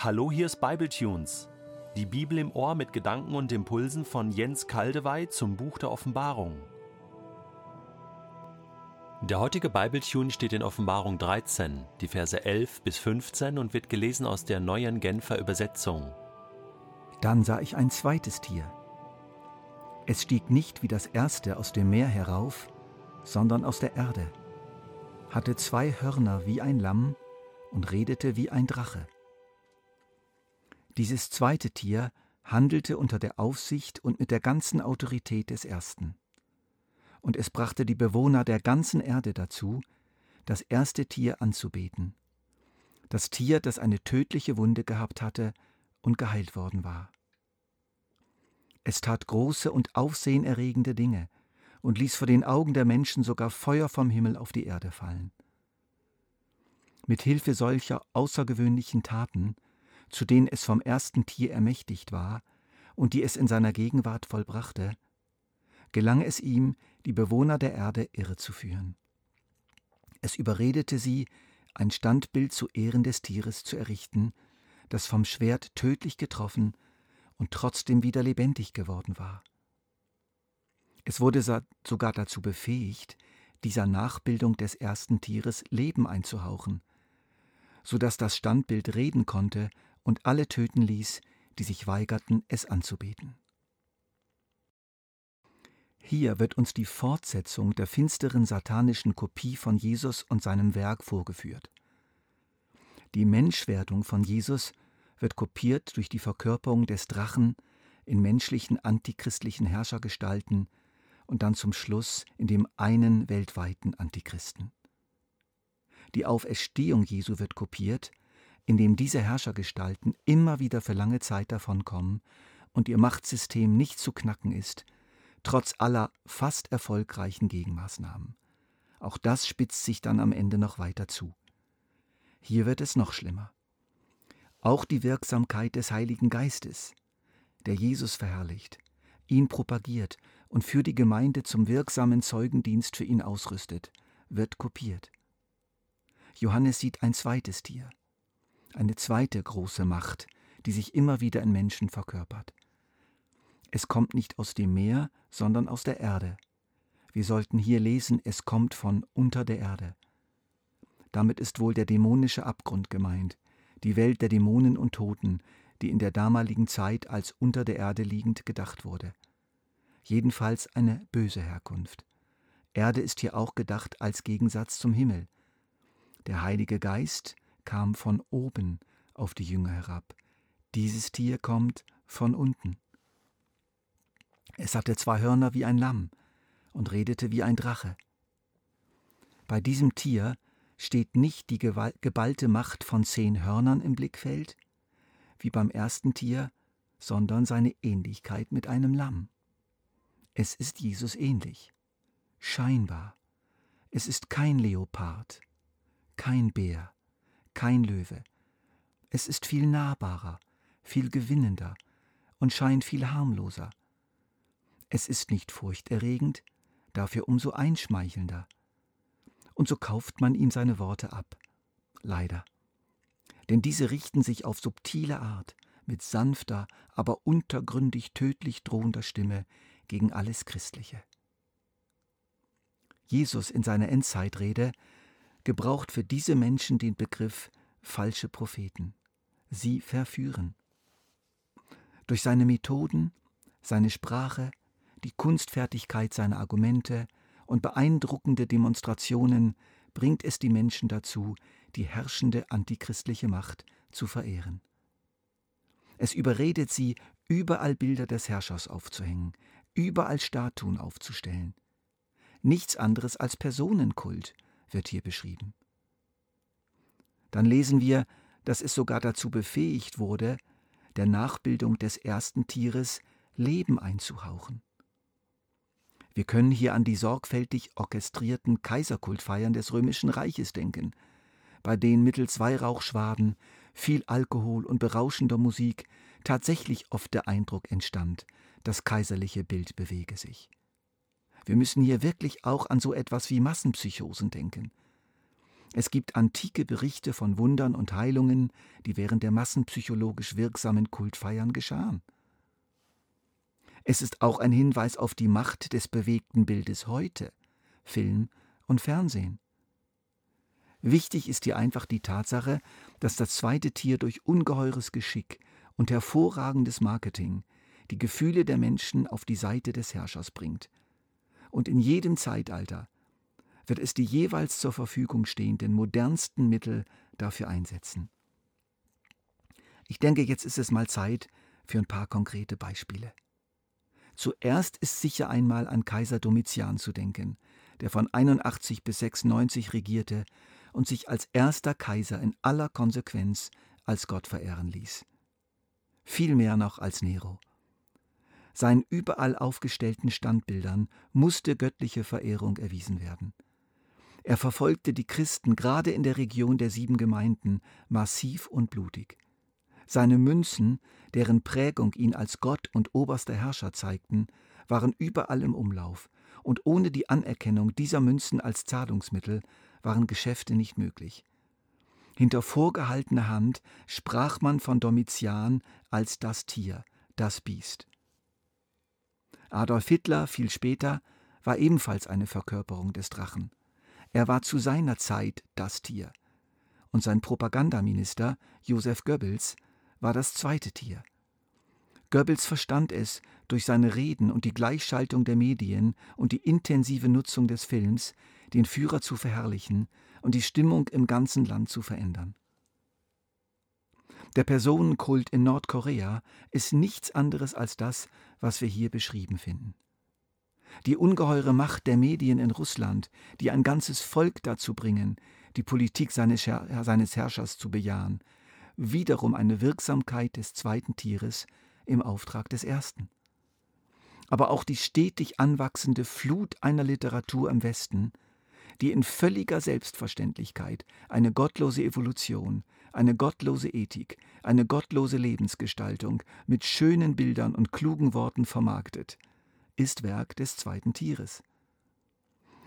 Hallo, hier ist Bibletunes. Die Bibel im Ohr mit Gedanken und Impulsen von Jens Kaldewey zum Buch der Offenbarung. Der heutige Bibletune steht in Offenbarung 13, die Verse 11 bis 15 und wird gelesen aus der neuen Genfer Übersetzung. Dann sah ich ein zweites Tier. Es stieg nicht wie das erste aus dem Meer herauf, sondern aus der Erde, hatte zwei Hörner wie ein Lamm und redete wie ein Drache. Dieses zweite Tier handelte unter der Aufsicht und mit der ganzen Autorität des ersten. Und es brachte die Bewohner der ganzen Erde dazu, das erste Tier anzubeten, das Tier, das eine tödliche Wunde gehabt hatte und geheilt worden war. Es tat große und aufsehenerregende Dinge und ließ vor den Augen der Menschen sogar Feuer vom Himmel auf die Erde fallen. Mit Hilfe solcher außergewöhnlichen Taten zu denen es vom ersten Tier ermächtigt war und die es in seiner Gegenwart vollbrachte, gelang es ihm, die Bewohner der Erde irrezuführen. Es überredete sie, ein Standbild zu Ehren des Tieres zu errichten, das vom Schwert tödlich getroffen und trotzdem wieder lebendig geworden war. Es wurde sogar dazu befähigt, dieser Nachbildung des ersten Tieres Leben einzuhauchen, so dass das Standbild reden konnte und alle töten ließ, die sich weigerten, es anzubeten. Hier wird uns die Fortsetzung der finsteren satanischen Kopie von Jesus und seinem Werk vorgeführt. Die Menschwerdung von Jesus wird kopiert durch die Verkörperung des Drachen in menschlichen antichristlichen Herrschergestalten und dann zum Schluss in dem einen weltweiten Antichristen. Die Auferstehung Jesu wird kopiert in dem diese Herrschergestalten immer wieder für lange Zeit davonkommen und ihr Machtsystem nicht zu knacken ist, trotz aller fast erfolgreichen Gegenmaßnahmen. Auch das spitzt sich dann am Ende noch weiter zu. Hier wird es noch schlimmer. Auch die Wirksamkeit des Heiligen Geistes, der Jesus verherrlicht, ihn propagiert und für die Gemeinde zum wirksamen Zeugendienst für ihn ausrüstet, wird kopiert. Johannes sieht ein zweites Tier, eine zweite große Macht, die sich immer wieder in Menschen verkörpert. Es kommt nicht aus dem Meer, sondern aus der Erde. Wir sollten hier lesen, es kommt von unter der Erde. Damit ist wohl der dämonische Abgrund gemeint, die Welt der Dämonen und Toten, die in der damaligen Zeit als unter der Erde liegend gedacht wurde. Jedenfalls eine böse Herkunft. Erde ist hier auch gedacht als Gegensatz zum Himmel. Der Heilige Geist, kam von oben auf die Jünger herab. Dieses Tier kommt von unten. Es hatte zwei Hörner wie ein Lamm und redete wie ein Drache. Bei diesem Tier steht nicht die geballte Macht von zehn Hörnern im Blickfeld, wie beim ersten Tier, sondern seine Ähnlichkeit mit einem Lamm. Es ist Jesus ähnlich. Scheinbar. Es ist kein Leopard, kein Bär, kein Löwe. Es ist viel nahbarer, viel gewinnender und scheint viel harmloser. Es ist nicht furchterregend, dafür umso einschmeichelnder. Und so kauft man ihm seine Worte ab. Leider. Denn diese richten sich auf subtile Art, mit sanfter, aber untergründig tödlich drohender Stimme gegen alles Christliche. Jesus in seiner Endzeitrede gebraucht für diese Menschen den Begriff falsche Propheten. Sie verführen. Durch seine Methoden, seine Sprache, die Kunstfertigkeit seiner Argumente und beeindruckende Demonstrationen bringt es die Menschen dazu, die herrschende antichristliche Macht zu verehren. Es überredet sie, überall Bilder des Herrschers aufzuhängen, überall Statuen aufzustellen. Nichts anderes als Personenkult, wird hier beschrieben. Dann lesen wir, dass es sogar dazu befähigt wurde, der Nachbildung des ersten Tieres Leben einzuhauchen. Wir können hier an die sorgfältig orchestrierten Kaiserkultfeiern des römischen Reiches denken, bei denen mittels Weihrauchschwaden, viel Alkohol und berauschender Musik tatsächlich oft der Eindruck entstand, das kaiserliche Bild bewege sich. Wir müssen hier wirklich auch an so etwas wie Massenpsychosen denken. Es gibt antike Berichte von Wundern und Heilungen, die während der massenpsychologisch wirksamen Kultfeiern geschahen. Es ist auch ein Hinweis auf die Macht des bewegten Bildes heute, Film und Fernsehen. Wichtig ist hier einfach die Tatsache, dass das zweite Tier durch ungeheures Geschick und hervorragendes Marketing die Gefühle der Menschen auf die Seite des Herrschers bringt. Und in jedem Zeitalter wird es die jeweils zur Verfügung stehenden modernsten Mittel dafür einsetzen. Ich denke, jetzt ist es mal Zeit für ein paar konkrete Beispiele. Zuerst ist sicher einmal an Kaiser Domitian zu denken, der von 81 bis 96 regierte und sich als erster Kaiser in aller Konsequenz als Gott verehren ließ. Viel mehr noch als Nero. Seinen überall aufgestellten Standbildern musste göttliche Verehrung erwiesen werden. Er verfolgte die Christen gerade in der Region der sieben Gemeinden massiv und blutig. Seine Münzen, deren Prägung ihn als Gott und oberster Herrscher zeigten, waren überall im Umlauf, und ohne die Anerkennung dieser Münzen als Zahlungsmittel waren Geschäfte nicht möglich. Hinter vorgehaltener Hand sprach man von Domitian als das Tier, das Biest. Adolf Hitler, viel später, war ebenfalls eine Verkörperung des Drachen. Er war zu seiner Zeit das Tier. Und sein Propagandaminister, Josef Goebbels, war das zweite Tier. Goebbels verstand es, durch seine Reden und die Gleichschaltung der Medien und die intensive Nutzung des Films, den Führer zu verherrlichen und die Stimmung im ganzen Land zu verändern. Der Personenkult in Nordkorea ist nichts anderes als das, was wir hier beschrieben finden. Die ungeheure Macht der Medien in Russland, die ein ganzes Volk dazu bringen, die Politik seines, Herrschers zu bejahen, wiederum eine Wirksamkeit des zweiten Tieres im Auftrag des ersten. Aber auch die stetig anwachsende Flut einer Literatur im Westen, die in völliger Selbstverständlichkeit eine gottlose Evolution, eine gottlose Ethik, eine gottlose Lebensgestaltung mit schönen Bildern und klugen Worten vermarktet, ist Werk des zweiten Tieres.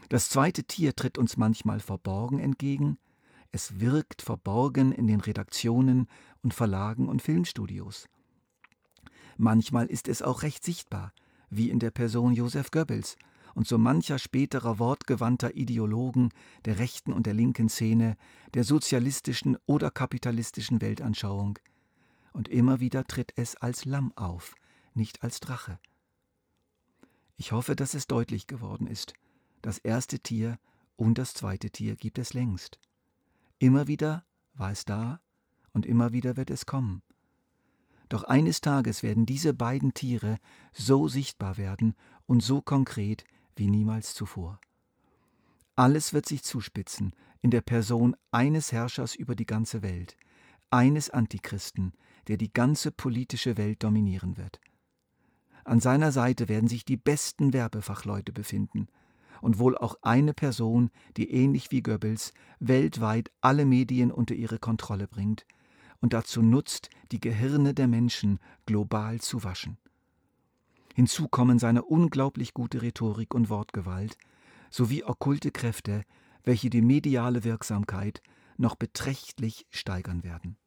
Das zweite Tier tritt uns manchmal verborgen entgegen, es wirkt verborgen in den Redaktionen und Verlagen und Filmstudios. Manchmal ist es auch recht sichtbar, wie in der Person Josef Goebbels und so mancher späterer wortgewandter Ideologen der rechten und der linken Szene, der sozialistischen oder kapitalistischen Weltanschauung. Und immer wieder tritt es als Lamm auf, nicht als Drache. Ich hoffe, dass es deutlich geworden ist. Das erste Tier und das zweite Tier gibt es längst. Immer wieder war es da und immer wieder wird es kommen. Doch eines Tages werden diese beiden Tiere so sichtbar werden und so konkret wie niemals zuvor. Alles wird sich zuspitzen in der Person eines Herrschers über die ganze Welt, eines Antichristen, der die ganze politische Welt dominieren wird. An seiner Seite werden sich die besten Werbefachleute befinden, und wohl auch eine Person, die ähnlich wie Goebbels weltweit alle Medien unter ihre Kontrolle bringt und dazu nutzt, die Gehirne der Menschen global zu waschen. Hinzu kommen seine unglaublich gute Rhetorik und Wortgewalt sowie okkulte Kräfte, welche die mediale Wirksamkeit noch beträchtlich steigern werden.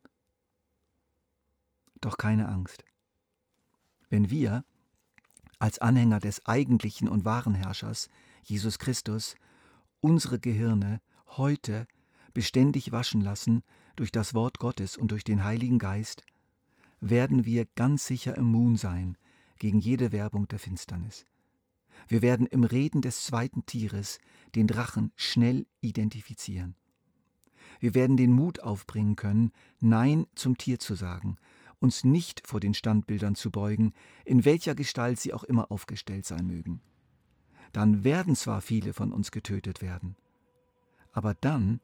Doch keine Angst. Wenn wir, als Anhänger des eigentlichen und wahren Herrschers, Jesus Christus, unsere Gehirne heute beständig waschen lassen durch das Wort Gottes und durch den Heiligen Geist, werden wir ganz sicher immun sein gegen jede Werbung der Finsternis. Wir werden im Reden des zweiten Tieres den Drachen schnell identifizieren. Wir werden den Mut aufbringen können, Nein zum Tier zu sagen, uns nicht vor den Standbildern zu beugen, in welcher Gestalt sie auch immer aufgestellt sein mögen dann werden zwar viele von uns getötet werden, aber dann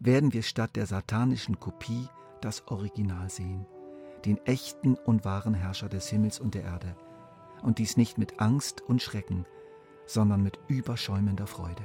werden wir statt der satanischen Kopie das Original sehen, den echten und wahren Herrscher des Himmels und der Erde, und dies nicht mit Angst und Schrecken, sondern mit überschäumender Freude.